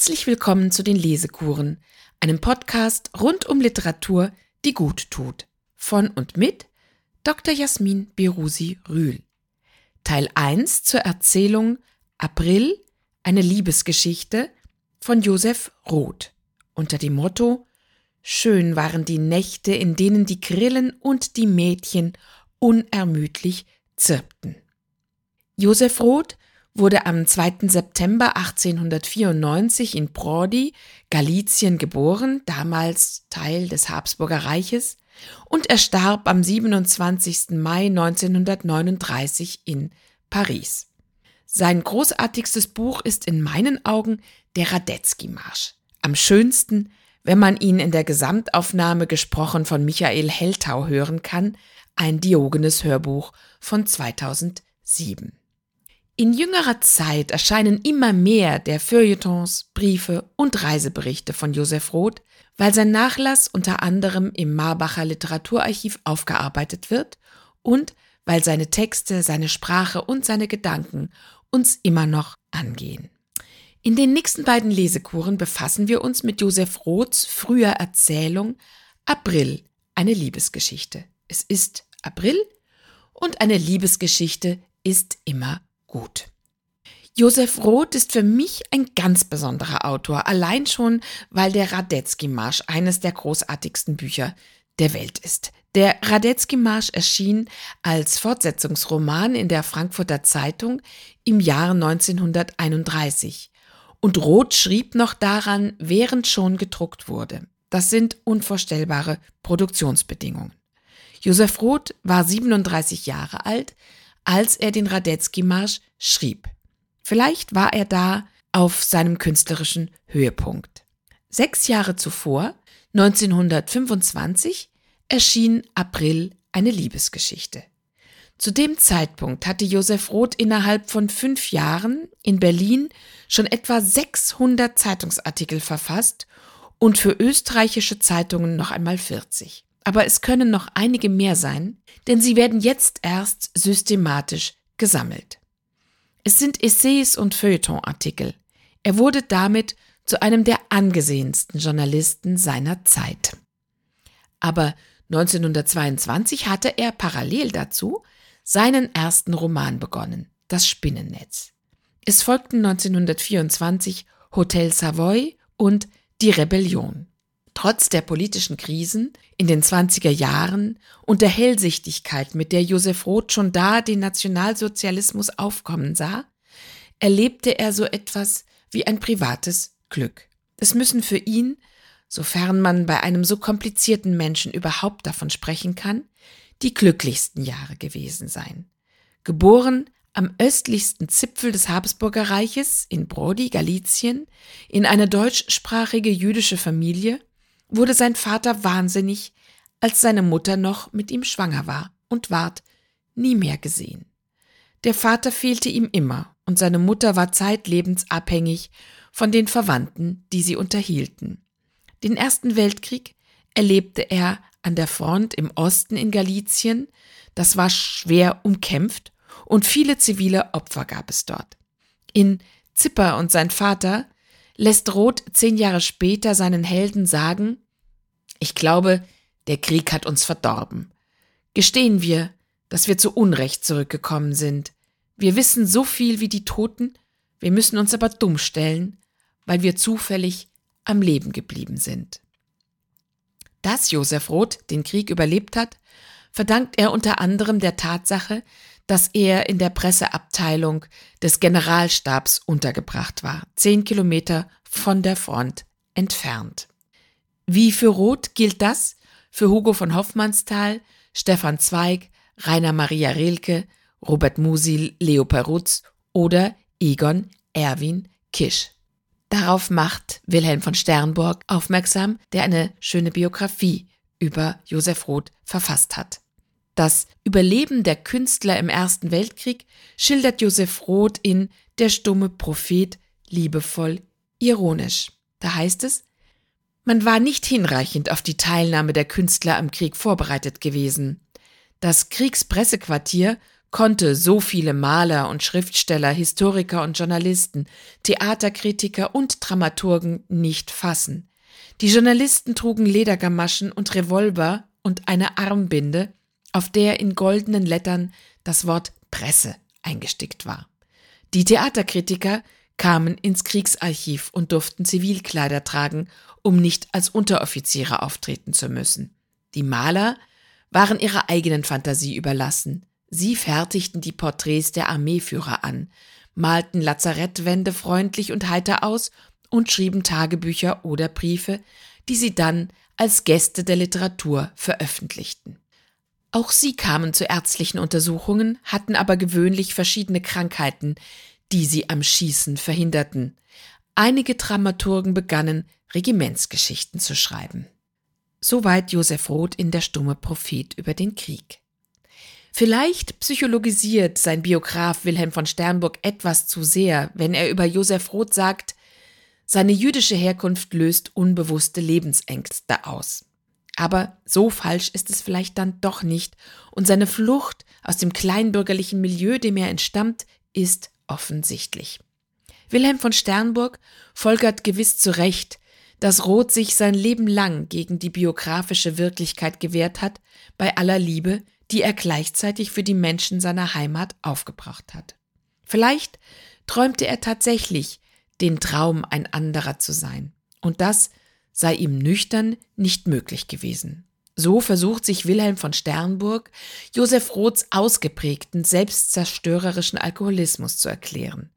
Herzlich willkommen zu den Lesekuren, einem Podcast rund um Literatur, die gut tut. Von und mit Dr. Jasmin Berusi Rühl. Teil 1 zur Erzählung April, eine Liebesgeschichte von Josef Roth unter dem Motto Schön waren die Nächte, in denen die Grillen und die Mädchen unermüdlich zirpten. Josef Roth wurde am 2. September 1894 in Prodi, Galizien geboren, damals Teil des Habsburger Reiches, und er starb am 27. Mai 1939 in Paris. Sein großartigstes Buch ist in meinen Augen der Radetzky-Marsch. Am schönsten, wenn man ihn in der Gesamtaufnahme gesprochen von Michael Heltau hören kann, ein Diogenes Hörbuch von 2007. In jüngerer Zeit erscheinen immer mehr der Feuilletons, Briefe und Reiseberichte von Josef Roth, weil sein Nachlass unter anderem im Marbacher Literaturarchiv aufgearbeitet wird und weil seine Texte, seine Sprache und seine Gedanken uns immer noch angehen. In den nächsten beiden Lesekuren befassen wir uns mit Josef Roths früher Erzählung April, eine Liebesgeschichte. Es ist April und eine Liebesgeschichte ist immer gut. Josef Roth ist für mich ein ganz besonderer Autor, allein schon, weil der Radetzky-Marsch eines der großartigsten Bücher der Welt ist. Der Radetzky-Marsch erschien als Fortsetzungsroman in der Frankfurter Zeitung im Jahr 1931. Und Roth schrieb noch daran, während schon gedruckt wurde. Das sind unvorstellbare Produktionsbedingungen. Josef Roth war 37 Jahre alt, als er den Radetzky-Marsch schrieb. Vielleicht war er da auf seinem künstlerischen Höhepunkt. Sechs Jahre zuvor, 1925, erschien April eine Liebesgeschichte. Zu dem Zeitpunkt hatte Josef Roth innerhalb von fünf Jahren in Berlin schon etwa 600 Zeitungsartikel verfasst und für österreichische Zeitungen noch einmal 40 aber es können noch einige mehr sein, denn sie werden jetzt erst systematisch gesammelt. Es sind Essays und Feuilletonartikel. Er wurde damit zu einem der angesehensten Journalisten seiner Zeit. Aber 1922 hatte er parallel dazu seinen ersten Roman begonnen, Das Spinnennetz. Es folgten 1924 Hotel Savoy und Die Rebellion. Trotz der politischen Krisen in den 20er Jahren und der Hellsichtigkeit, mit der Josef Roth schon da den Nationalsozialismus aufkommen sah, erlebte er so etwas wie ein privates Glück. Es müssen für ihn, sofern man bei einem so komplizierten Menschen überhaupt davon sprechen kann, die glücklichsten Jahre gewesen sein. Geboren am östlichsten Zipfel des Habsburger Reiches in Brody, Galizien, in eine deutschsprachige jüdische Familie, wurde sein Vater wahnsinnig, als seine Mutter noch mit ihm schwanger war und ward nie mehr gesehen. Der Vater fehlte ihm immer und seine Mutter war zeitlebens abhängig von den Verwandten, die sie unterhielten. Den Ersten Weltkrieg erlebte er an der Front im Osten in Galizien, das war schwer umkämpft und viele zivile Opfer gab es dort. In Zipper und sein Vater lässt Roth zehn Jahre später seinen Helden sagen, ich glaube, der Krieg hat uns verdorben. Gestehen wir, dass wir zu Unrecht zurückgekommen sind. Wir wissen so viel wie die Toten, wir müssen uns aber dumm stellen, weil wir zufällig am Leben geblieben sind. Dass Josef Roth den Krieg überlebt hat, verdankt er unter anderem der Tatsache, dass er in der Presseabteilung des Generalstabs untergebracht war, zehn Kilometer von der Front entfernt. Wie für Roth gilt das für Hugo von Hoffmannsthal, Stefan Zweig, Rainer Maria Rilke, Robert Musil, Leo Perutz oder Egon Erwin Kisch. Darauf macht Wilhelm von Sternburg aufmerksam, der eine schöne Biografie über Josef Roth verfasst hat. Das Überleben der Künstler im Ersten Weltkrieg schildert Josef Roth in Der stumme Prophet liebevoll ironisch. Da heißt es, man war nicht hinreichend auf die Teilnahme der Künstler am Krieg vorbereitet gewesen. Das Kriegspressequartier konnte so viele Maler und Schriftsteller, Historiker und Journalisten, Theaterkritiker und Dramaturgen nicht fassen. Die Journalisten trugen Ledergamaschen und Revolver und eine Armbinde, auf der in goldenen Lettern das Wort Presse eingestickt war. Die Theaterkritiker kamen ins Kriegsarchiv und durften Zivilkleider tragen, um nicht als Unteroffiziere auftreten zu müssen. Die Maler waren ihrer eigenen Fantasie überlassen. Sie fertigten die Porträts der Armeeführer an, malten Lazarettwände freundlich und heiter aus und schrieben Tagebücher oder Briefe, die sie dann als Gäste der Literatur veröffentlichten. Auch sie kamen zu ärztlichen Untersuchungen, hatten aber gewöhnlich verschiedene Krankheiten, die sie am Schießen verhinderten. Einige Dramaturgen begannen, Regimentsgeschichten zu schreiben. Soweit Josef Roth in Der stumme Prophet über den Krieg. Vielleicht psychologisiert sein Biograf Wilhelm von Sternburg etwas zu sehr, wenn er über Josef Roth sagt, seine jüdische Herkunft löst unbewusste Lebensängste aus. Aber so falsch ist es vielleicht dann doch nicht, und seine Flucht aus dem kleinbürgerlichen Milieu, dem er entstammt, ist offensichtlich. Wilhelm von Sternburg folgert gewiss zu Recht, dass Roth sich sein Leben lang gegen die biografische Wirklichkeit gewehrt hat, bei aller Liebe, die er gleichzeitig für die Menschen seiner Heimat aufgebracht hat. Vielleicht träumte er tatsächlich den Traum, ein anderer zu sein, und das sei ihm nüchtern nicht möglich gewesen. So versucht sich Wilhelm von Sternburg, Josef Roths ausgeprägten selbstzerstörerischen Alkoholismus zu erklären.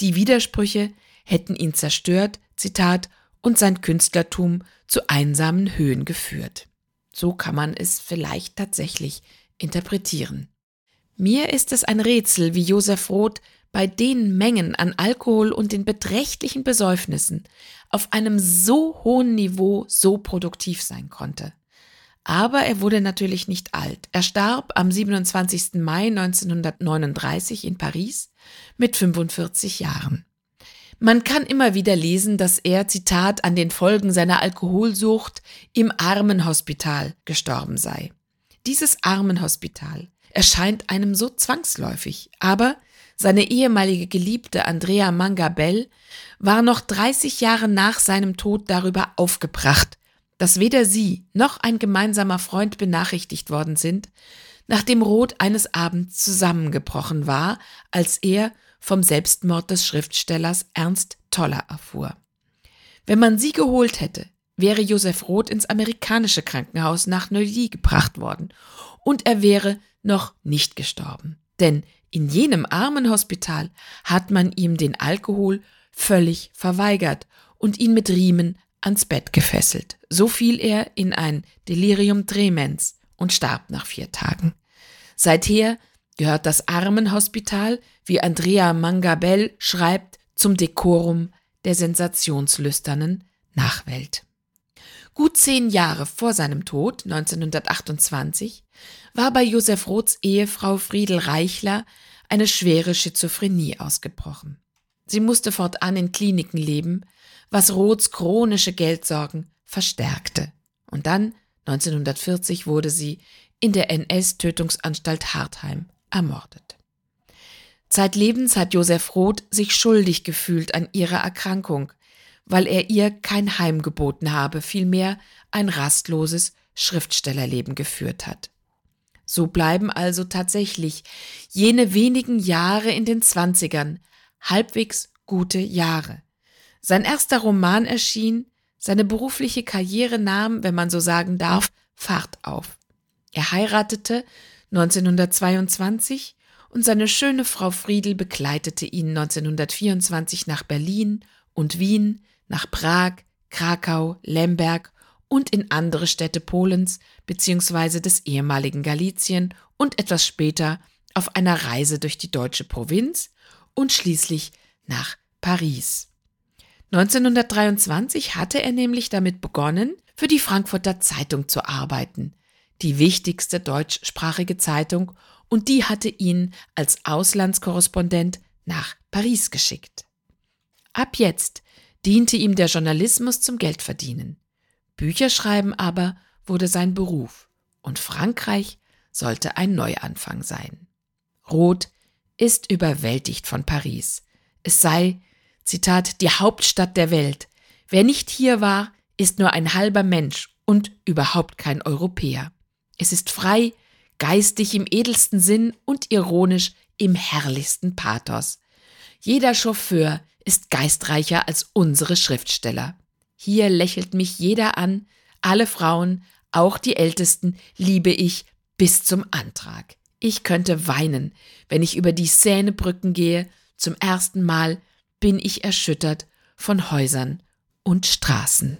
Die Widersprüche hätten ihn zerstört, Zitat, und sein Künstlertum zu einsamen Höhen geführt. So kann man es vielleicht tatsächlich interpretieren. Mir ist es ein Rätsel, wie Josef Roth bei den Mengen an Alkohol und den beträchtlichen Besäufnissen auf einem so hohen Niveau so produktiv sein konnte. Aber er wurde natürlich nicht alt. Er starb am 27. Mai 1939 in Paris mit 45 Jahren. Man kann immer wieder lesen, dass er, Zitat, an den Folgen seiner Alkoholsucht im Armenhospital gestorben sei. Dieses Armenhospital erscheint einem so zwangsläufig, aber seine ehemalige Geliebte Andrea Mangabell war noch 30 Jahre nach seinem Tod darüber aufgebracht, dass weder sie noch ein gemeinsamer Freund benachrichtigt worden sind, nachdem Roth eines Abends zusammengebrochen war, als er vom Selbstmord des Schriftstellers Ernst Toller erfuhr. Wenn man sie geholt hätte, wäre Josef Roth ins amerikanische Krankenhaus nach Neuilly gebracht worden und er wäre noch nicht gestorben. Denn in jenem Armenhospital hat man ihm den Alkohol völlig verweigert und ihn mit Riemen ans Bett gefesselt. So fiel er in ein Delirium tremens und starb nach vier Tagen. Seither gehört das Armenhospital, wie Andrea Mangabell schreibt, zum Dekorum der sensationslüsternen Nachwelt. Gut zehn Jahre vor seinem Tod, 1928, war bei Josef Roths Ehefrau Friedel Reichler eine schwere Schizophrenie ausgebrochen. Sie musste fortan in Kliniken leben, was Roths chronische Geldsorgen verstärkte. Und dann, 1940, wurde sie in der NS-Tötungsanstalt Hartheim ermordet. Zeitlebens hat Josef Roth sich schuldig gefühlt an ihrer Erkrankung, weil er ihr kein Heim geboten habe, vielmehr ein rastloses Schriftstellerleben geführt hat. So bleiben also tatsächlich jene wenigen Jahre in den Zwanzigern halbwegs gute Jahre. Sein erster Roman erschien, seine berufliche Karriere nahm, wenn man so sagen darf, Fahrt auf. Er heiratete 1922 und seine schöne Frau Friedel begleitete ihn 1924 nach Berlin und Wien, nach Prag, Krakau, Lemberg und in andere Städte Polens bzw. des ehemaligen Galizien und etwas später auf einer Reise durch die deutsche Provinz und schließlich nach Paris. 1923 hatte er nämlich damit begonnen, für die Frankfurter Zeitung zu arbeiten, die wichtigste deutschsprachige Zeitung, und die hatte ihn als Auslandskorrespondent nach Paris geschickt. Ab jetzt diente ihm der Journalismus zum Geldverdienen. Bücherschreiben aber wurde sein Beruf, und Frankreich sollte ein Neuanfang sein. Roth ist überwältigt von Paris. Es sei, Zitat, die Hauptstadt der Welt. Wer nicht hier war, ist nur ein halber Mensch und überhaupt kein Europäer. Es ist frei, geistig im edelsten Sinn und ironisch im herrlichsten Pathos. Jeder Chauffeur ist geistreicher als unsere Schriftsteller. Hier lächelt mich jeder an, alle Frauen, auch die Ältesten, liebe ich bis zum Antrag. Ich könnte weinen, wenn ich über die Seinebrücken gehe. Zum ersten Mal bin ich erschüttert von Häusern und Straßen.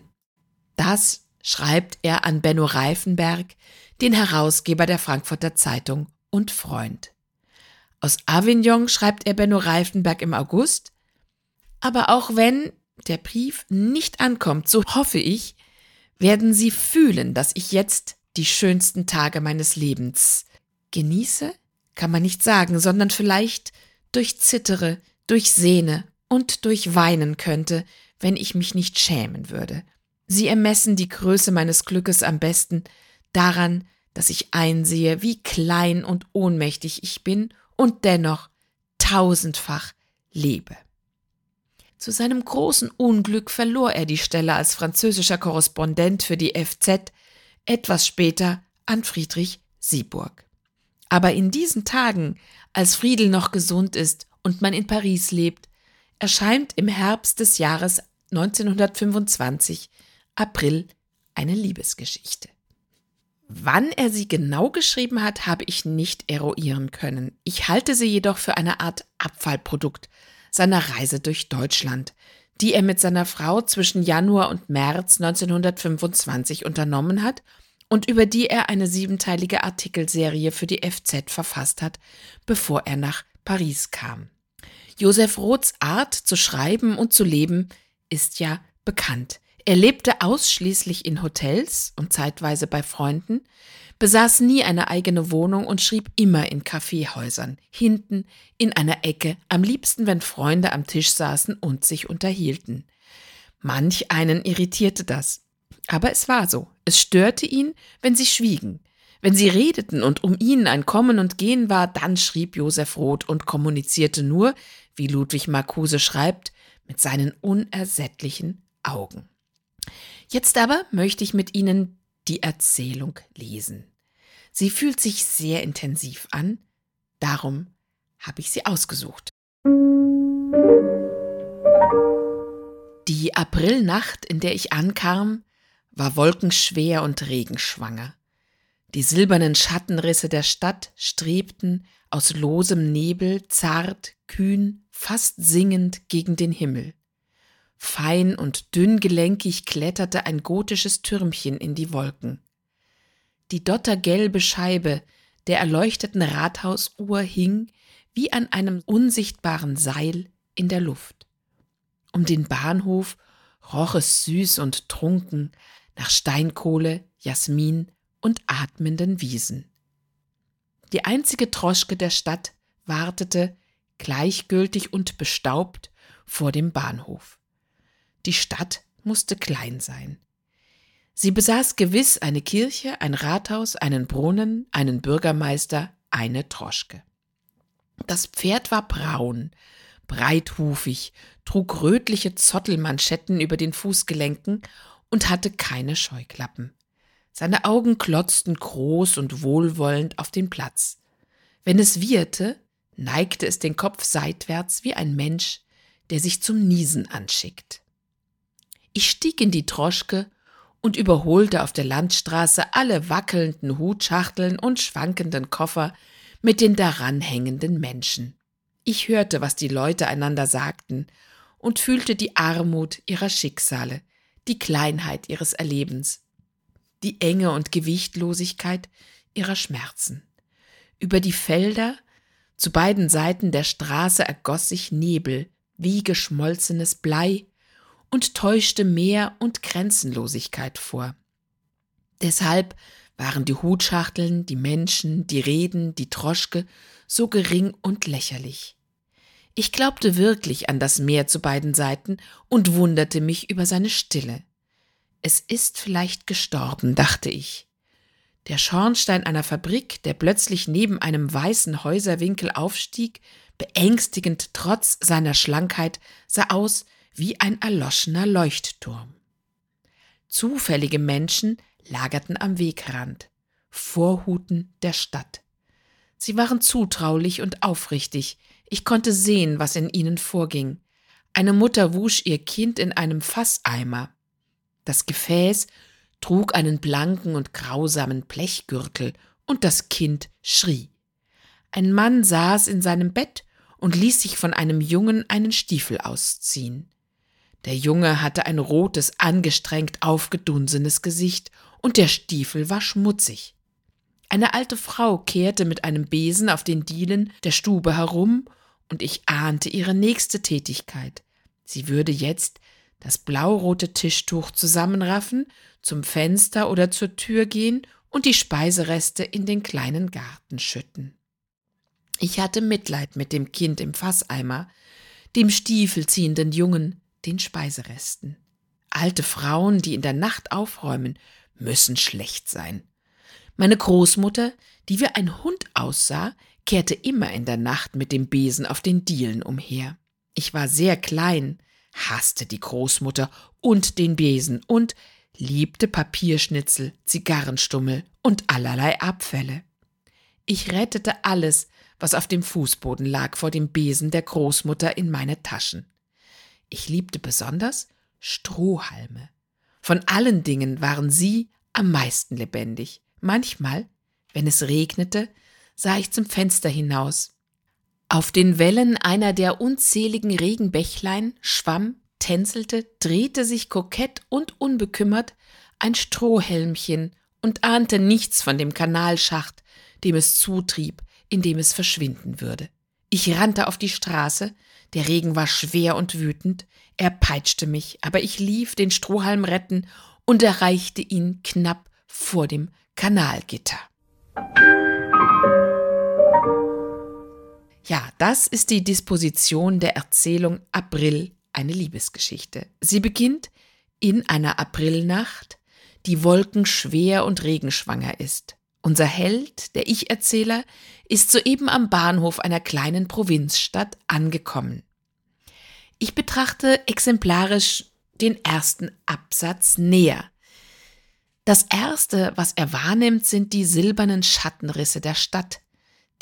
Das schreibt er an Benno Reifenberg, den Herausgeber der Frankfurter Zeitung und Freund. Aus Avignon schreibt er Benno Reifenberg im August, aber auch wenn der Brief nicht ankommt, so hoffe ich, werden Sie fühlen, dass ich jetzt die schönsten Tage meines Lebens genieße, kann man nicht sagen, sondern vielleicht durchzittere, durchsehne und durchweinen könnte, wenn ich mich nicht schämen würde. Sie ermessen die Größe meines Glückes am besten daran, dass ich einsehe, wie klein und ohnmächtig ich bin und dennoch tausendfach lebe. Zu seinem großen Unglück verlor er die Stelle als französischer Korrespondent für die FZ etwas später an Friedrich Sieburg. Aber in diesen Tagen, als Friedel noch gesund ist und man in Paris lebt, erscheint im Herbst des Jahres 1925, April, eine Liebesgeschichte. Wann er sie genau geschrieben hat, habe ich nicht eruieren können. Ich halte sie jedoch für eine Art Abfallprodukt seiner Reise durch Deutschland, die er mit seiner Frau zwischen Januar und März 1925 unternommen hat und über die er eine siebenteilige Artikelserie für die FZ verfasst hat, bevor er nach Paris kam. Josef Roths Art zu schreiben und zu leben ist ja bekannt. Er lebte ausschließlich in Hotels und zeitweise bei Freunden, besaß nie eine eigene Wohnung und schrieb immer in Kaffeehäusern, hinten in einer Ecke, am liebsten, wenn Freunde am Tisch saßen und sich unterhielten. Manch einen irritierte das. Aber es war so. Es störte ihn, wenn sie schwiegen. Wenn sie redeten und um ihn ein Kommen und Gehen war, dann schrieb Josef Roth und kommunizierte nur, wie Ludwig Marcuse schreibt, mit seinen unersättlichen Augen. Jetzt aber möchte ich mit Ihnen die Erzählung lesen. Sie fühlt sich sehr intensiv an, darum habe ich sie ausgesucht. Die Aprilnacht, in der ich ankam, war wolkenschwer und regenschwanger. Die silbernen Schattenrisse der Stadt strebten aus losem Nebel zart, kühn, fast singend gegen den Himmel. Fein und dünngelenkig kletterte ein gotisches Türmchen in die Wolken. Die dottergelbe Scheibe der erleuchteten Rathausuhr hing wie an einem unsichtbaren Seil in der Luft. Um den Bahnhof roch es süß und trunken nach Steinkohle, Jasmin und atmenden Wiesen. Die einzige Troschke der Stadt wartete, gleichgültig und bestaubt, vor dem Bahnhof. Die Stadt musste klein sein. Sie besaß gewiss eine Kirche, ein Rathaus, einen Brunnen, einen Bürgermeister, eine Troschke. Das Pferd war braun, breithufig, trug rötliche Zottelmanschetten über den Fußgelenken und hatte keine Scheuklappen. Seine Augen klotzten groß und wohlwollend auf den Platz. Wenn es wieherte, neigte es den Kopf seitwärts wie ein Mensch, der sich zum Niesen anschickt. Ich stieg in die Troschke und überholte auf der Landstraße alle wackelnden Hutschachteln und schwankenden Koffer mit den daran hängenden Menschen. Ich hörte, was die Leute einander sagten und fühlte die Armut ihrer Schicksale, die Kleinheit ihres Erlebens, die Enge und Gewichtlosigkeit ihrer Schmerzen. Über die Felder zu beiden Seiten der Straße ergoss sich Nebel wie geschmolzenes Blei und täuschte Meer und Grenzenlosigkeit vor. Deshalb waren die Hutschachteln, die Menschen, die Reden, die Troschke so gering und lächerlich. Ich glaubte wirklich an das Meer zu beiden Seiten und wunderte mich über seine Stille. Es ist vielleicht gestorben, dachte ich. Der Schornstein einer Fabrik, der plötzlich neben einem weißen Häuserwinkel aufstieg, beängstigend trotz seiner Schlankheit, sah aus wie ein erloschener Leuchtturm. Zufällige Menschen lagerten am Wegrand, Vorhuten der Stadt. Sie waren zutraulich und aufrichtig, ich konnte sehen, was in ihnen vorging. Eine Mutter wusch ihr Kind in einem Fasseimer. Das Gefäß trug einen blanken und grausamen Blechgürtel, und das Kind schrie. Ein Mann saß in seinem Bett und ließ sich von einem Jungen einen Stiefel ausziehen. Der Junge hatte ein rotes, angestrengt aufgedunsenes Gesicht, und der Stiefel war schmutzig. Eine alte Frau kehrte mit einem Besen auf den Dielen der Stube herum, und ich ahnte ihre nächste Tätigkeit. Sie würde jetzt das blaurote Tischtuch zusammenraffen, zum Fenster oder zur Tür gehen und die Speisereste in den kleinen Garten schütten. Ich hatte Mitleid mit dem Kind im Fasseimer, dem stiefelziehenden Jungen, den Speiseresten. Alte Frauen, die in der Nacht aufräumen, müssen schlecht sein. Meine Großmutter, die wie ein Hund aussah, kehrte immer in der Nacht mit dem Besen auf den Dielen umher. Ich war sehr klein, hasste die Großmutter und den Besen und liebte Papierschnitzel, Zigarrenstummel und allerlei Abfälle. Ich rettete alles, was auf dem Fußboden lag, vor dem Besen der Großmutter in meine Taschen. Ich liebte besonders Strohhalme. Von allen Dingen waren sie am meisten lebendig. Manchmal, wenn es regnete, sah ich zum Fenster hinaus. Auf den Wellen einer der unzähligen Regenbächlein schwamm, tänzelte, drehte sich kokett und unbekümmert ein Strohhelmchen und ahnte nichts von dem Kanalschacht, dem es zutrieb, in dem es verschwinden würde. Ich rannte auf die Straße, der Regen war schwer und wütend, er peitschte mich, aber ich lief den Strohhalm retten und erreichte ihn knapp vor dem Kanalgitter. Ja, das ist die Disposition der Erzählung April, eine Liebesgeschichte. Sie beginnt in einer Aprilnacht, die wolkenschwer und regenschwanger ist. Unser Held, der Ich-Erzähler, ist soeben am Bahnhof einer kleinen Provinzstadt angekommen. Ich betrachte exemplarisch den ersten Absatz näher. Das erste, was er wahrnimmt, sind die silbernen Schattenrisse der Stadt,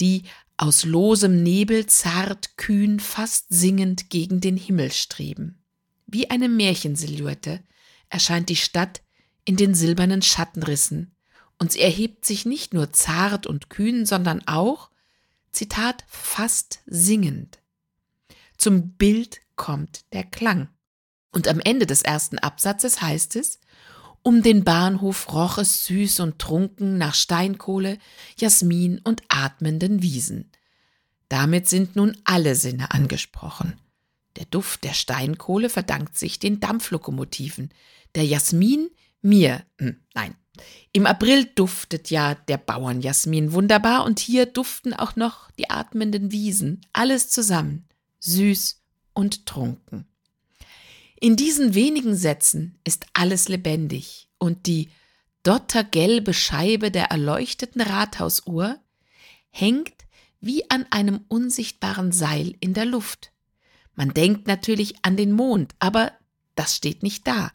die aus losem Nebel zart, kühn, fast singend gegen den Himmel streben. Wie eine Märchensilhouette erscheint die Stadt in den silbernen Schattenrissen, und sie erhebt sich nicht nur zart und kühn, sondern auch, Zitat, fast singend. Zum Bild kommt der Klang. Und am Ende des ersten Absatzes heißt es, um den Bahnhof roch es süß und trunken nach Steinkohle, Jasmin und atmenden Wiesen. Damit sind nun alle Sinne angesprochen. Der Duft der Steinkohle verdankt sich den Dampflokomotiven, der Jasmin mir, hm, nein. Im April duftet ja der Bauernjasmin wunderbar und hier duften auch noch die atmenden Wiesen, alles zusammen, süß und trunken. In diesen wenigen Sätzen ist alles lebendig und die dottergelbe Scheibe der erleuchteten Rathausuhr hängt wie an einem unsichtbaren Seil in der Luft. Man denkt natürlich an den Mond, aber das steht nicht da.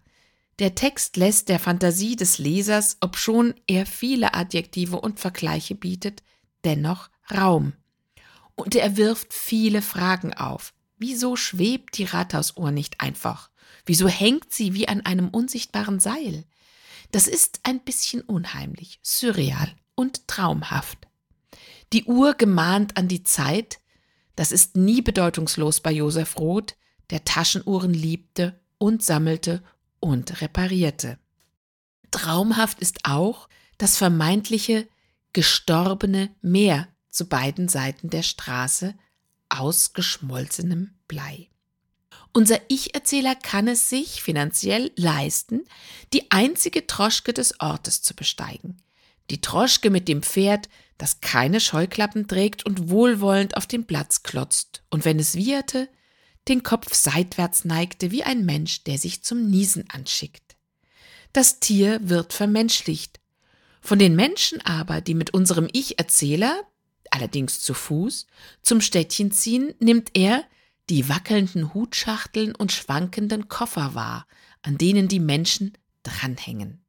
Der Text lässt der Fantasie des Lesers, obschon er viele Adjektive und Vergleiche bietet, dennoch Raum. Und er wirft viele Fragen auf. Wieso schwebt die Rathausuhr nicht einfach? Wieso hängt sie wie an einem unsichtbaren Seil? Das ist ein bisschen unheimlich, surreal und traumhaft. Die Uhr gemahnt an die Zeit, das ist nie bedeutungslos bei Josef Roth, der Taschenuhren liebte und sammelte und reparierte. Traumhaft ist auch das vermeintliche gestorbene Meer zu beiden Seiten der Straße, aus geschmolzenem Blei. Unser Ich-Erzähler kann es sich finanziell leisten, die einzige Troschke des Ortes zu besteigen. Die Troschke mit dem Pferd, das keine Scheuklappen trägt und wohlwollend auf dem Platz klotzt und wenn es wieherte, den Kopf seitwärts neigte wie ein Mensch, der sich zum Niesen anschickt. Das Tier wird vermenschlicht. Von den Menschen aber, die mit unserem Ich-Erzähler, allerdings zu Fuß, zum Städtchen ziehen, nimmt er die wackelnden Hutschachteln und schwankenden Koffer wahr, an denen die Menschen dranhängen.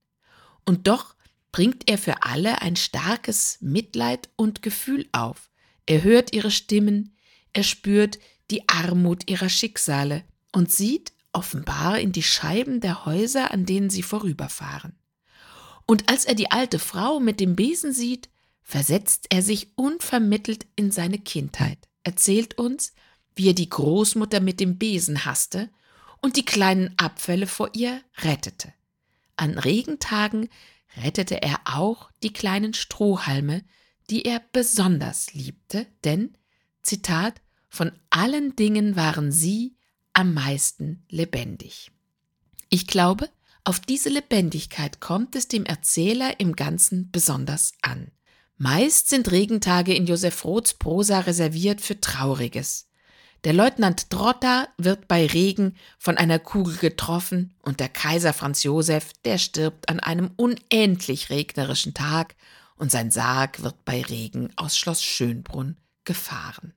Und doch bringt er für alle ein starkes Mitleid und Gefühl auf. Er hört ihre Stimmen, er spürt die Armut ihrer Schicksale und sieht offenbar in die Scheiben der Häuser, an denen sie vorüberfahren. Und als er die alte Frau mit dem Besen sieht, versetzt er sich unvermittelt in seine Kindheit, erzählt uns, wie er die Großmutter mit dem Besen hasste und die kleinen Abfälle vor ihr rettete. An Regentagen rettete er auch die kleinen Strohhalme, die er besonders liebte, denn, Zitat, von allen Dingen waren sie am meisten lebendig. Ich glaube, auf diese Lebendigkeit kommt es dem Erzähler im Ganzen besonders an. Meist sind Regentage in Josef Roths Prosa reserviert für Trauriges. Der Leutnant Trotta wird bei Regen von einer Kugel getroffen und der Kaiser Franz Josef, der stirbt an einem unendlich regnerischen Tag und sein Sarg wird bei Regen aus Schloss Schönbrunn gefahren.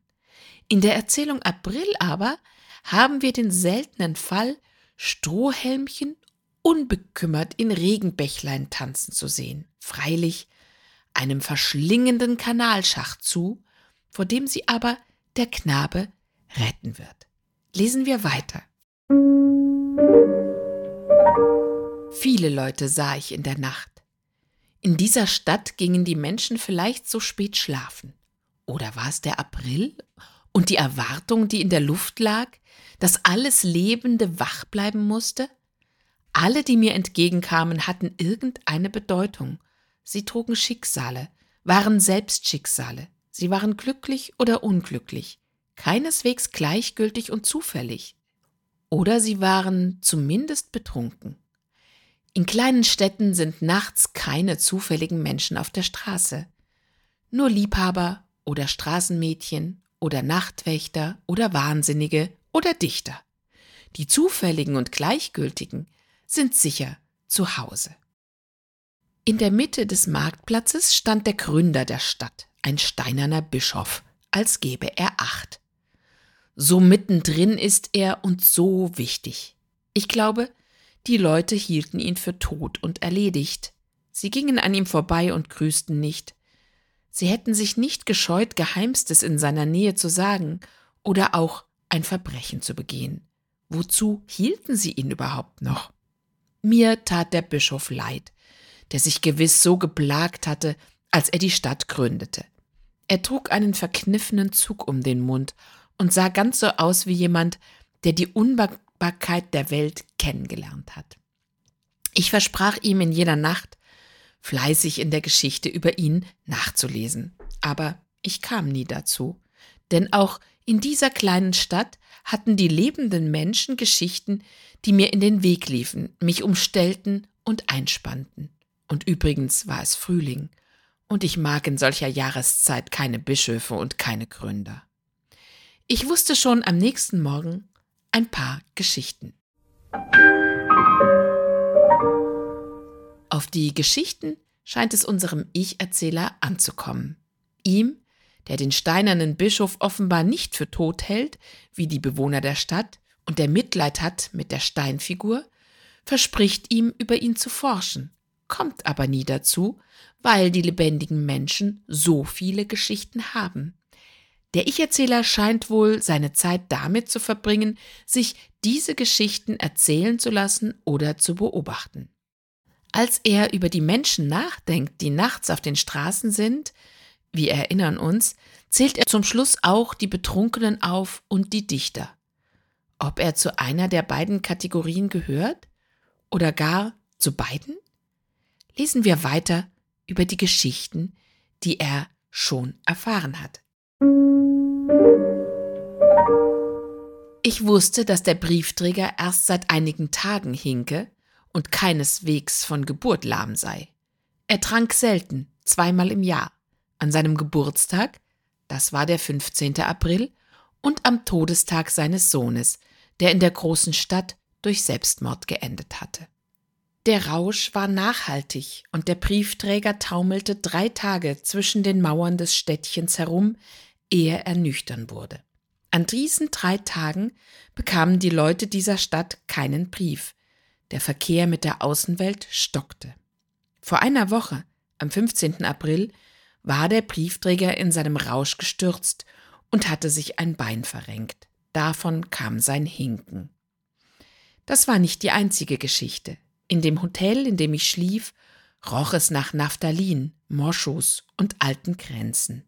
In der Erzählung April aber haben wir den seltenen Fall, Strohhelmchen unbekümmert in Regenbächlein tanzen zu sehen. Freilich einem verschlingenden Kanalschacht zu, vor dem sie aber der Knabe retten wird. Lesen wir weiter. Viele Leute sah ich in der Nacht. In dieser Stadt gingen die Menschen vielleicht so spät schlafen. Oder war es der April und die Erwartung, die in der Luft lag, dass alles Lebende wach bleiben musste? Alle, die mir entgegenkamen, hatten irgendeine Bedeutung. Sie trugen Schicksale, waren selbst Schicksale. Sie waren glücklich oder unglücklich, keineswegs gleichgültig und zufällig. Oder sie waren zumindest betrunken. In kleinen Städten sind nachts keine zufälligen Menschen auf der Straße. Nur Liebhaber oder Straßenmädchen oder Nachtwächter oder Wahnsinnige oder Dichter. Die zufälligen und gleichgültigen sind sicher zu Hause. In der Mitte des Marktplatzes stand der Gründer der Stadt, ein steinerner Bischof, als gebe er Acht. So mittendrin ist er und so wichtig. Ich glaube, die Leute hielten ihn für tot und erledigt. Sie gingen an ihm vorbei und grüßten nicht. Sie hätten sich nicht gescheut, Geheimstes in seiner Nähe zu sagen oder auch ein Verbrechen zu begehen. Wozu hielten sie ihn überhaupt noch? Mir tat der Bischof leid, der sich gewiss so geplagt hatte, als er die Stadt gründete. Er trug einen verkniffenen Zug um den Mund und sah ganz so aus wie jemand, der die Unwagbarkeit der Welt kennengelernt hat. Ich versprach ihm in jeder Nacht, fleißig in der Geschichte über ihn nachzulesen. Aber ich kam nie dazu, denn auch in dieser kleinen Stadt hatten die lebenden Menschen Geschichten, die mir in den Weg liefen, mich umstellten und einspannten. Und übrigens war es Frühling, und ich mag in solcher Jahreszeit keine Bischöfe und keine Gründer. Ich wusste schon am nächsten Morgen ein paar Geschichten. Auf die Geschichten scheint es unserem Ich-Erzähler anzukommen. Ihm, der den steinernen Bischof offenbar nicht für tot hält, wie die Bewohner der Stadt, und der Mitleid hat mit der Steinfigur, verspricht ihm, über ihn zu forschen, kommt aber nie dazu, weil die lebendigen Menschen so viele Geschichten haben. Der Ich-Erzähler scheint wohl seine Zeit damit zu verbringen, sich diese Geschichten erzählen zu lassen oder zu beobachten. Als er über die Menschen nachdenkt, die nachts auf den Straßen sind, wir erinnern uns, zählt er zum Schluss auch die Betrunkenen auf und die Dichter. Ob er zu einer der beiden Kategorien gehört oder gar zu beiden? Lesen wir weiter über die Geschichten, die er schon erfahren hat. Ich wusste, dass der Briefträger erst seit einigen Tagen hinke und keineswegs von Geburt lahm sei. Er trank selten, zweimal im Jahr, an seinem Geburtstag, das war der 15. April, und am Todestag seines Sohnes, der in der großen Stadt durch Selbstmord geendet hatte. Der Rausch war nachhaltig und der Briefträger taumelte drei Tage zwischen den Mauern des Städtchens herum, ehe er nüchtern wurde. An diesen drei Tagen bekamen die Leute dieser Stadt keinen Brief. Der Verkehr mit der Außenwelt stockte. Vor einer Woche, am 15. April, war der Briefträger in seinem Rausch gestürzt und hatte sich ein Bein verrenkt. Davon kam sein Hinken. Das war nicht die einzige Geschichte. In dem Hotel, in dem ich schlief, roch es nach Naphthalin, Moschus und alten Kränzen.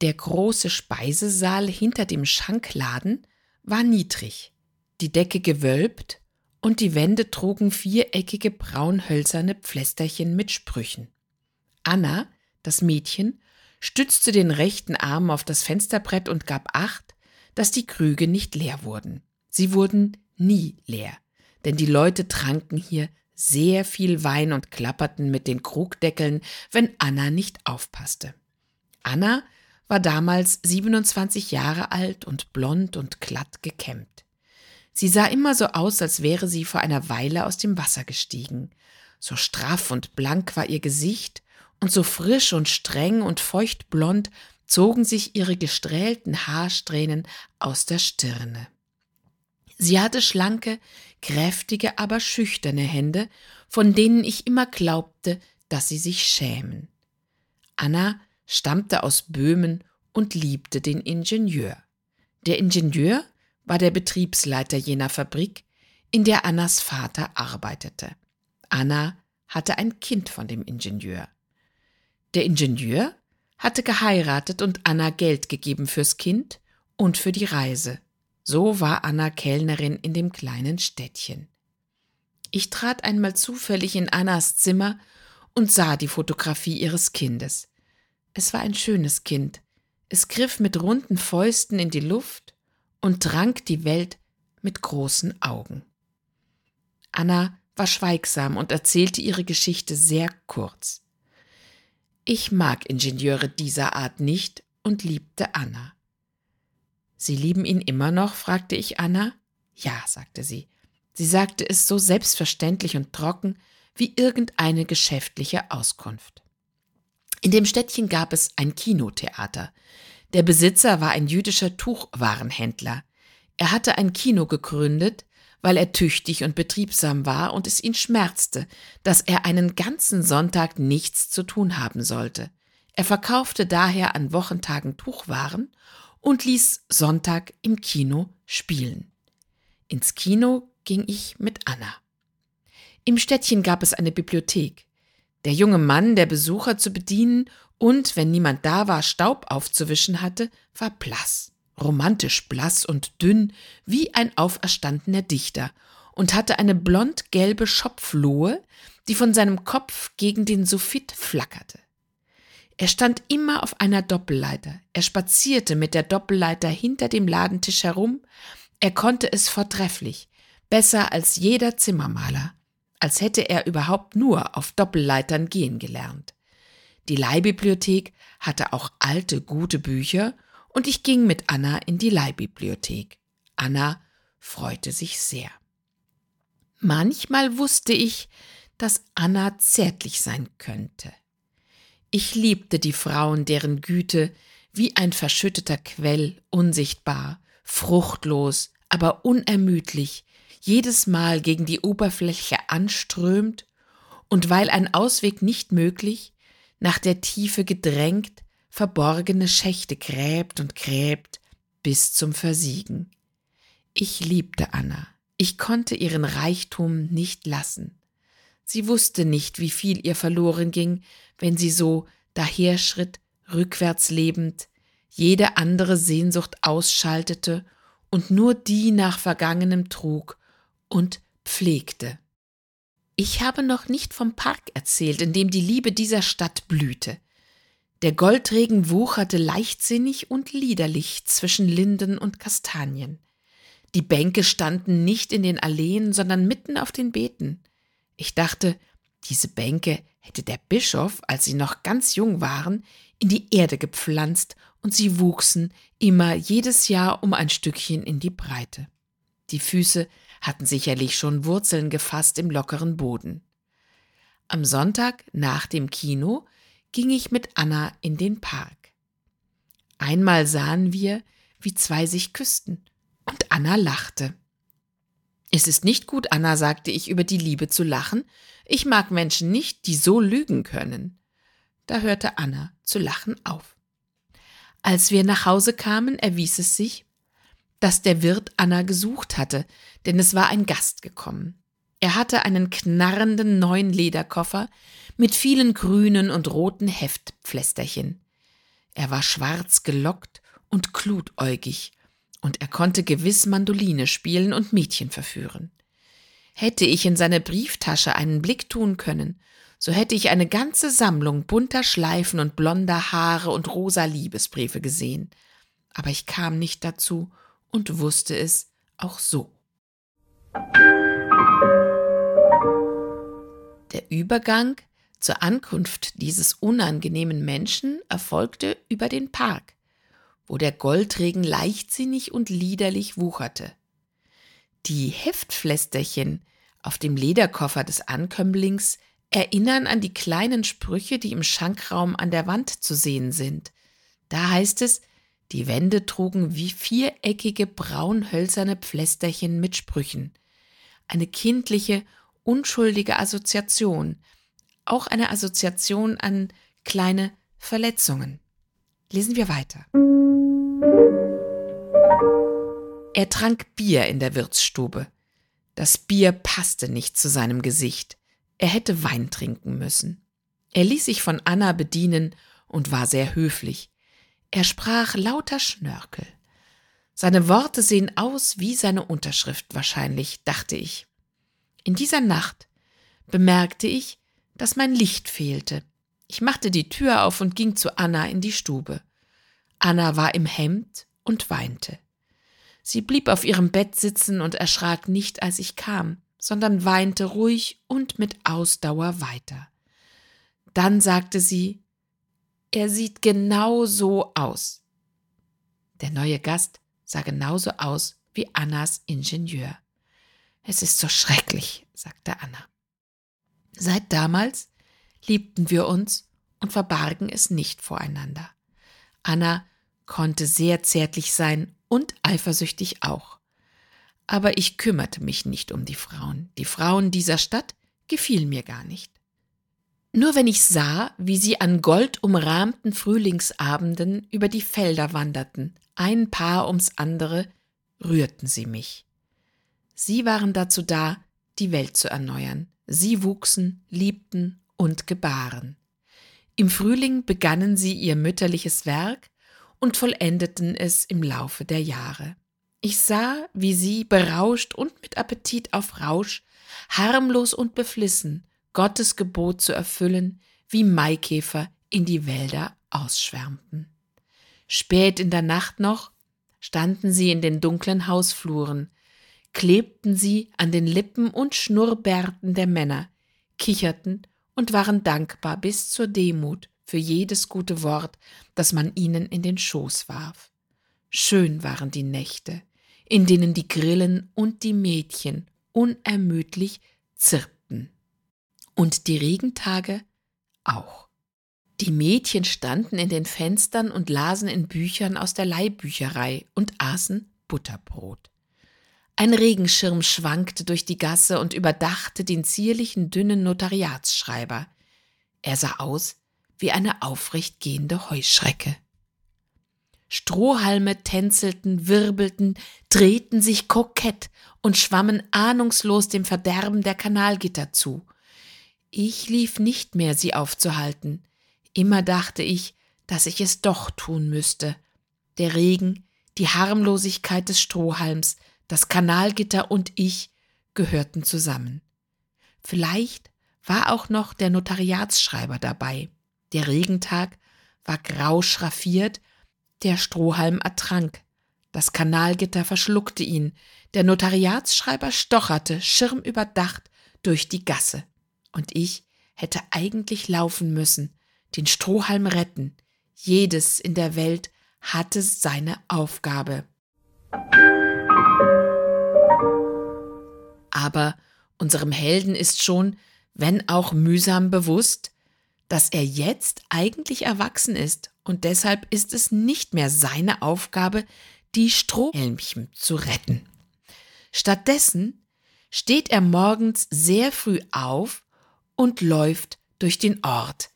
Der große Speisesaal hinter dem Schankladen war niedrig, die Decke gewölbt und die Wände trugen viereckige braunhölzerne Pflästerchen mit Sprüchen. Anna, das Mädchen, stützte den rechten Arm auf das Fensterbrett und gab acht, dass die Krüge nicht leer wurden. Sie wurden nie leer denn die Leute tranken hier sehr viel Wein und klapperten mit den Krugdeckeln, wenn Anna nicht aufpasste. Anna war damals 27 Jahre alt und blond und glatt gekämmt. Sie sah immer so aus, als wäre sie vor einer Weile aus dem Wasser gestiegen. So straff und blank war ihr Gesicht, und so frisch und streng und feuchtblond zogen sich ihre gestrählten Haarsträhnen aus der Stirne. Sie hatte schlanke, kräftige, aber schüchterne Hände, von denen ich immer glaubte, dass sie sich schämen. Anna stammte aus Böhmen und liebte den Ingenieur. Der Ingenieur war der Betriebsleiter jener Fabrik, in der Annas Vater arbeitete. Anna hatte ein Kind von dem Ingenieur. Der Ingenieur hatte geheiratet und Anna Geld gegeben fürs Kind und für die Reise. So war Anna Kellnerin in dem kleinen Städtchen. Ich trat einmal zufällig in Annas Zimmer und sah die Fotografie ihres Kindes. Es war ein schönes Kind. Es griff mit runden Fäusten in die Luft und trank die Welt mit großen Augen. Anna war schweigsam und erzählte ihre Geschichte sehr kurz. Ich mag Ingenieure dieser Art nicht und liebte Anna. Sie lieben ihn immer noch? fragte ich Anna. Ja, sagte sie. Sie sagte es so selbstverständlich und trocken wie irgendeine geschäftliche Auskunft. In dem Städtchen gab es ein Kinotheater. Der Besitzer war ein jüdischer Tuchwarenhändler. Er hatte ein Kino gegründet, weil er tüchtig und betriebsam war und es ihn schmerzte, dass er einen ganzen Sonntag nichts zu tun haben sollte. Er verkaufte daher an Wochentagen Tuchwaren und ließ Sonntag im Kino spielen. Ins Kino ging ich mit Anna. Im Städtchen gab es eine Bibliothek. Der junge Mann, der Besucher zu bedienen und, wenn niemand da war, Staub aufzuwischen hatte, war blass, romantisch blass und dünn wie ein auferstandener Dichter und hatte eine blond-gelbe Schopflohe, die von seinem Kopf gegen den Suffit flackerte. Er stand immer auf einer Doppelleiter. Er spazierte mit der Doppelleiter hinter dem Ladentisch herum. Er konnte es vortrefflich, besser als jeder Zimmermaler, als hätte er überhaupt nur auf Doppelleitern gehen gelernt. Die Leihbibliothek hatte auch alte, gute Bücher und ich ging mit Anna in die Leihbibliothek. Anna freute sich sehr. Manchmal wusste ich, dass Anna zärtlich sein könnte. Ich liebte die Frauen, deren Güte wie ein verschütteter Quell unsichtbar, fruchtlos, aber unermüdlich jedes Mal gegen die Oberfläche anströmt und weil ein Ausweg nicht möglich, nach der Tiefe gedrängt, verborgene Schächte gräbt und gräbt bis zum Versiegen. Ich liebte Anna. Ich konnte ihren Reichtum nicht lassen. Sie wusste nicht, wie viel ihr verloren ging, wenn sie so daherschritt, rückwärts lebend, jede andere Sehnsucht ausschaltete und nur die nach Vergangenem trug und pflegte. Ich habe noch nicht vom Park erzählt, in dem die Liebe dieser Stadt blühte. Der Goldregen wucherte leichtsinnig und liederlich zwischen Linden und Kastanien. Die Bänke standen nicht in den Alleen, sondern mitten auf den Beeten. Ich dachte, diese Bänke hätte der Bischof, als sie noch ganz jung waren, in die Erde gepflanzt und sie wuchsen immer jedes Jahr um ein Stückchen in die Breite. Die Füße hatten sicherlich schon Wurzeln gefasst im lockeren Boden. Am Sonntag nach dem Kino ging ich mit Anna in den Park. Einmal sahen wir, wie zwei sich küssten, und Anna lachte. Es ist nicht gut, Anna, sagte ich, über die Liebe zu lachen. Ich mag Menschen nicht, die so lügen können. Da hörte Anna zu lachen auf. Als wir nach Hause kamen, erwies es sich, dass der Wirt Anna gesucht hatte, denn es war ein Gast gekommen. Er hatte einen knarrenden neuen Lederkoffer mit vielen grünen und roten Heftpflästerchen. Er war schwarz gelockt und klutäugig, und er konnte gewiss Mandoline spielen und Mädchen verführen. Hätte ich in seine Brieftasche einen Blick tun können, so hätte ich eine ganze Sammlung bunter Schleifen und blonder Haare und rosa Liebesbriefe gesehen. Aber ich kam nicht dazu und wusste es auch so. Der Übergang zur Ankunft dieses unangenehmen Menschen erfolgte über den Park, wo der Goldregen leichtsinnig und liederlich wucherte. Die Heftflästerchen auf dem Lederkoffer des Ankömmlings erinnern an die kleinen Sprüche, die im Schankraum an der Wand zu sehen sind. Da heißt es, die Wände trugen wie viereckige braunhölzerne Pflästerchen mit Sprüchen. Eine kindliche, unschuldige Assoziation, auch eine Assoziation an kleine Verletzungen. Lesen wir weiter. Er trank Bier in der Wirtsstube. Das Bier passte nicht zu seinem Gesicht. Er hätte Wein trinken müssen. Er ließ sich von Anna bedienen und war sehr höflich. Er sprach lauter Schnörkel. Seine Worte sehen aus wie seine Unterschrift wahrscheinlich, dachte ich. In dieser Nacht bemerkte ich, dass mein Licht fehlte. Ich machte die Tür auf und ging zu Anna in die Stube. Anna war im Hemd und weinte. Sie blieb auf ihrem Bett sitzen und erschrak nicht, als ich kam sondern weinte ruhig und mit Ausdauer weiter. Dann sagte sie, er sieht genau so aus. Der neue Gast sah genauso aus wie Annas Ingenieur. Es ist so schrecklich, sagte Anna. Seit damals liebten wir uns und verbargen es nicht voreinander. Anna konnte sehr zärtlich sein und eifersüchtig auch aber ich kümmerte mich nicht um die Frauen. Die Frauen dieser Stadt gefielen mir gar nicht. Nur wenn ich sah, wie sie an goldumrahmten Frühlingsabenden über die Felder wanderten, ein Paar ums andere, rührten sie mich. Sie waren dazu da, die Welt zu erneuern. Sie wuchsen, liebten und gebaren. Im Frühling begannen sie ihr mütterliches Werk und vollendeten es im Laufe der Jahre. Ich sah, wie sie, berauscht und mit Appetit auf Rausch, harmlos und beflissen, Gottes Gebot zu erfüllen, wie Maikäfer in die Wälder ausschwärmten. Spät in der Nacht noch standen sie in den dunklen Hausfluren, klebten sie an den Lippen und Schnurrbärten der Männer, kicherten und waren dankbar bis zur Demut für jedes gute Wort, das man ihnen in den Schoß warf. Schön waren die Nächte, in denen die Grillen und die Mädchen unermüdlich zirpten. Und die Regentage auch. Die Mädchen standen in den Fenstern und lasen in Büchern aus der Leihbücherei und aßen Butterbrot. Ein Regenschirm schwankte durch die Gasse und überdachte den zierlichen, dünnen Notariatsschreiber. Er sah aus wie eine aufrecht gehende Heuschrecke. Strohhalme tänzelten, wirbelten, drehten sich kokett und schwammen ahnungslos dem Verderben der Kanalgitter zu. Ich lief nicht mehr, sie aufzuhalten. Immer dachte ich, dass ich es doch tun müsste. Der Regen, die Harmlosigkeit des Strohhalms, das Kanalgitter und ich gehörten zusammen. Vielleicht war auch noch der Notariatsschreiber dabei. Der Regentag war grau schraffiert der Strohhalm ertrank. Das Kanalgitter verschluckte ihn. Der Notariatsschreiber stocherte, schirmüberdacht, durch die Gasse. Und ich hätte eigentlich laufen müssen, den Strohhalm retten. Jedes in der Welt hatte seine Aufgabe. Aber unserem Helden ist schon, wenn auch mühsam bewusst, dass er jetzt eigentlich erwachsen ist und deshalb ist es nicht mehr seine Aufgabe, die Strohhelmchen zu retten. Stattdessen steht er morgens sehr früh auf und läuft durch den Ort.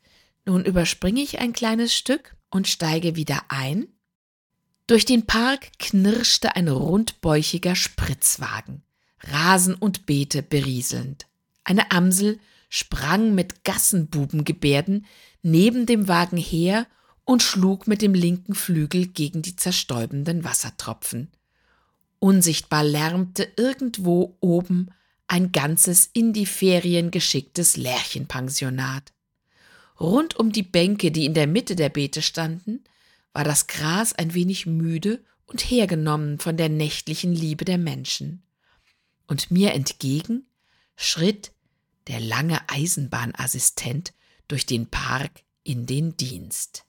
Nun überspringe ich ein kleines Stück und steige wieder ein. Durch den Park knirschte ein rundbäuchiger Spritzwagen, Rasen und Beete berieselnd. Eine Amsel sprang mit Gassenbubengebärden neben dem Wagen her und schlug mit dem linken Flügel gegen die zerstäubenden Wassertropfen. Unsichtbar lärmte irgendwo oben ein ganzes in die Ferien geschicktes Lärchenpensionat. Rund um die Bänke, die in der Mitte der Beete standen, war das Gras ein wenig müde und hergenommen von der nächtlichen Liebe der Menschen. Und mir entgegen schritt der lange Eisenbahnassistent durch den Park in den Dienst.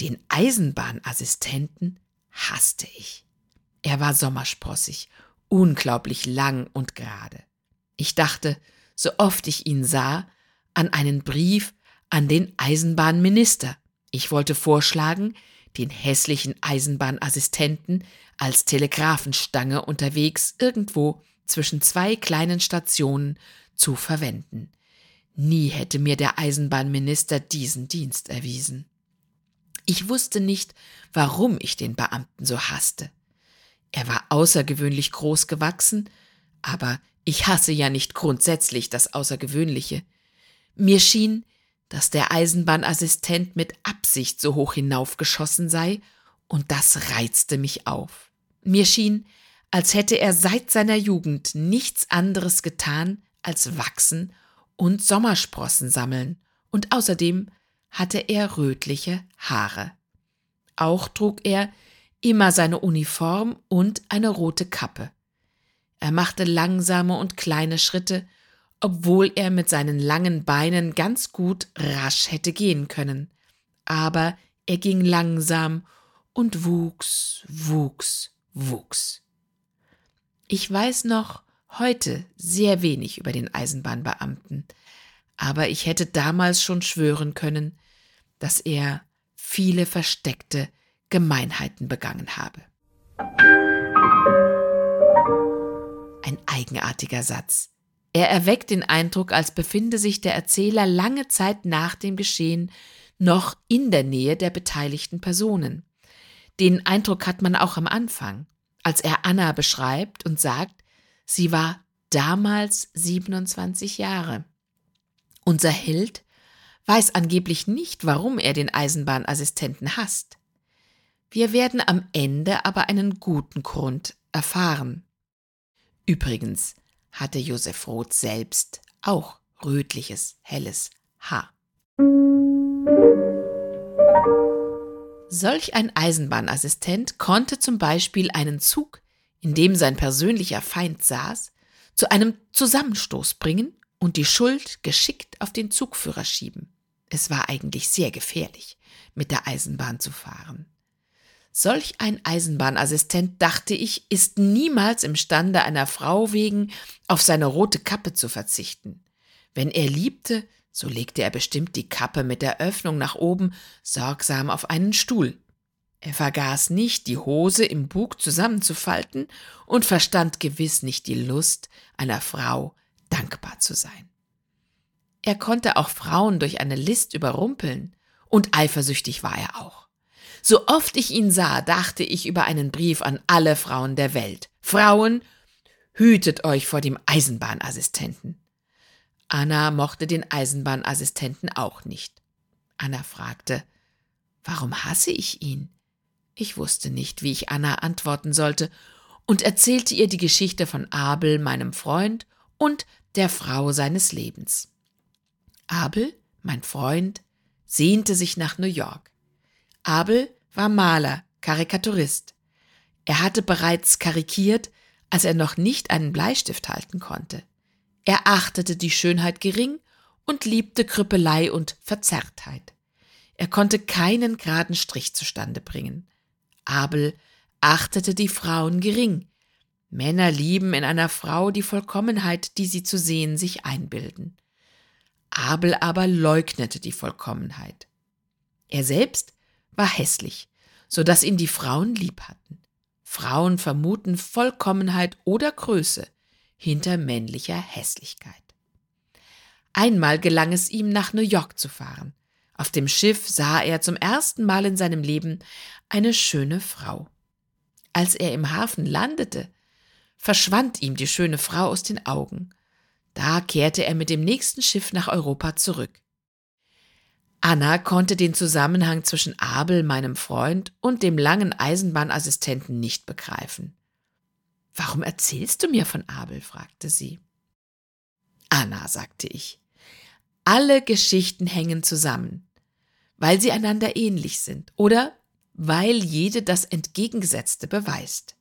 Den Eisenbahnassistenten hasste ich. Er war sommersprossig, unglaublich lang und gerade. Ich dachte, so oft ich ihn sah, an einen Brief an den Eisenbahnminister. Ich wollte vorschlagen, den hässlichen Eisenbahnassistenten als Telegrafenstange unterwegs irgendwo zwischen zwei kleinen Stationen zu verwenden. Nie hätte mir der Eisenbahnminister diesen Dienst erwiesen. Ich wusste nicht, warum ich den Beamten so hasste. Er war außergewöhnlich groß gewachsen, aber ich hasse ja nicht grundsätzlich das Außergewöhnliche. Mir schien, dass der Eisenbahnassistent mit Absicht so hoch hinaufgeschossen sei, und das reizte mich auf. Mir schien, als hätte er seit seiner Jugend nichts anderes getan, als wachsen und Sommersprossen sammeln, und außerdem hatte er rötliche Haare. Auch trug er immer seine Uniform und eine rote Kappe. Er machte langsame und kleine Schritte, obwohl er mit seinen langen Beinen ganz gut rasch hätte gehen können. Aber er ging langsam und wuchs, wuchs, wuchs. Ich weiß noch heute sehr wenig über den Eisenbahnbeamten, aber ich hätte damals schon schwören können, dass er viele versteckte Gemeinheiten begangen habe. Ein eigenartiger Satz. Er erweckt den Eindruck, als befinde sich der Erzähler lange Zeit nach dem Geschehen noch in der Nähe der beteiligten Personen. Den Eindruck hat man auch am Anfang, als er Anna beschreibt und sagt, sie war damals 27 Jahre. Unser Held weiß angeblich nicht, warum er den Eisenbahnassistenten hasst. Wir werden am Ende aber einen guten Grund erfahren. Übrigens hatte Josef Roth selbst auch rötliches, helles Haar. Solch ein Eisenbahnassistent konnte zum Beispiel einen Zug, in dem sein persönlicher Feind saß, zu einem Zusammenstoß bringen und die Schuld geschickt auf den Zugführer schieben. Es war eigentlich sehr gefährlich, mit der Eisenbahn zu fahren. Solch ein Eisenbahnassistent, dachte ich, ist niemals imstande, einer Frau wegen auf seine rote Kappe zu verzichten. Wenn er liebte, so legte er bestimmt die Kappe mit der Öffnung nach oben sorgsam auf einen Stuhl. Er vergaß nicht, die Hose im Bug zusammenzufalten und verstand gewiss nicht die Lust, einer Frau dankbar zu sein. Er konnte auch Frauen durch eine List überrumpeln, und eifersüchtig war er auch. So oft ich ihn sah, dachte ich über einen Brief an alle Frauen der Welt. Frauen, hütet euch vor dem Eisenbahnassistenten. Anna mochte den Eisenbahnassistenten auch nicht. Anna fragte, warum hasse ich ihn? Ich wusste nicht, wie ich Anna antworten sollte und erzählte ihr die Geschichte von Abel, meinem Freund, und der Frau seines Lebens. Abel, mein Freund, sehnte sich nach New York. Abel war Maler, Karikaturist. Er hatte bereits karikiert, als er noch nicht einen Bleistift halten konnte. Er achtete die Schönheit gering und liebte Krüppelei und Verzerrtheit. Er konnte keinen geraden Strich zustande bringen. Abel achtete die Frauen gering. Männer lieben in einer Frau die Vollkommenheit, die sie zu sehen sich einbilden. Abel aber leugnete die Vollkommenheit. Er selbst war hässlich, so dass ihn die Frauen lieb hatten. Frauen vermuten Vollkommenheit oder Größe hinter männlicher Hässlichkeit. Einmal gelang es ihm, nach New York zu fahren. Auf dem Schiff sah er zum ersten Mal in seinem Leben eine schöne Frau. Als er im Hafen landete, verschwand ihm die schöne Frau aus den Augen. Da kehrte er mit dem nächsten Schiff nach Europa zurück. Anna konnte den Zusammenhang zwischen Abel, meinem Freund, und dem langen Eisenbahnassistenten nicht begreifen. Warum erzählst du mir von Abel? fragte sie. Anna, sagte ich, alle Geschichten hängen zusammen, weil sie einander ähnlich sind oder weil jede das Entgegengesetzte beweist.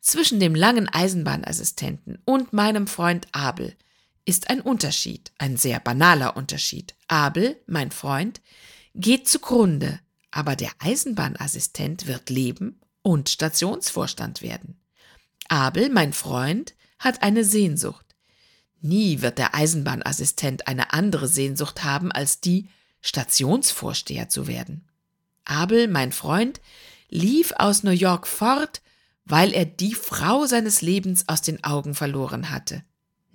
Zwischen dem langen Eisenbahnassistenten und meinem Freund Abel ist ein Unterschied, ein sehr banaler Unterschied. Abel, mein Freund, geht zugrunde, aber der Eisenbahnassistent wird leben und Stationsvorstand werden. Abel, mein Freund, hat eine Sehnsucht. Nie wird der Eisenbahnassistent eine andere Sehnsucht haben, als die, Stationsvorsteher zu werden. Abel, mein Freund, lief aus New York fort, weil er die Frau seines Lebens aus den Augen verloren hatte.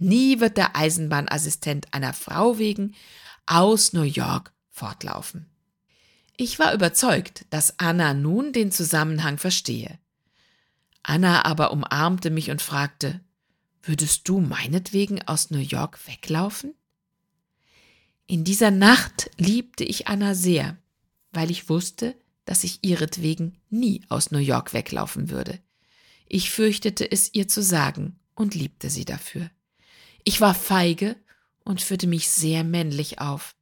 Nie wird der Eisenbahnassistent einer Frau wegen aus New York fortlaufen. Ich war überzeugt, dass Anna nun den Zusammenhang verstehe. Anna aber umarmte mich und fragte, würdest du meinetwegen aus New York weglaufen? In dieser Nacht liebte ich Anna sehr, weil ich wusste, dass ich ihretwegen nie aus New York weglaufen würde. Ich fürchtete es ihr zu sagen und liebte sie dafür. Ich war feige und führte mich sehr männlich auf.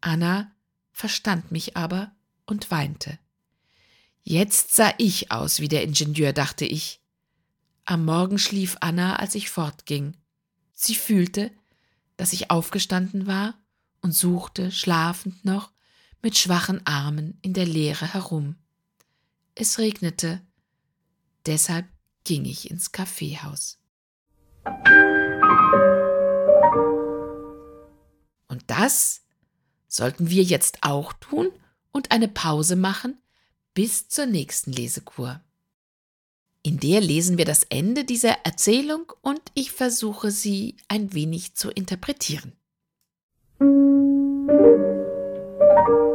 Anna verstand mich aber und weinte. Jetzt sah ich aus wie der Ingenieur, dachte ich. Am Morgen schlief Anna, als ich fortging. Sie fühlte, dass ich aufgestanden war und suchte, schlafend noch, mit schwachen Armen in der Leere herum. Es regnete, deshalb ging ich ins Kaffeehaus. Und das sollten wir jetzt auch tun und eine Pause machen bis zur nächsten Lesekur. In der lesen wir das Ende dieser Erzählung und ich versuche sie ein wenig zu interpretieren. Musik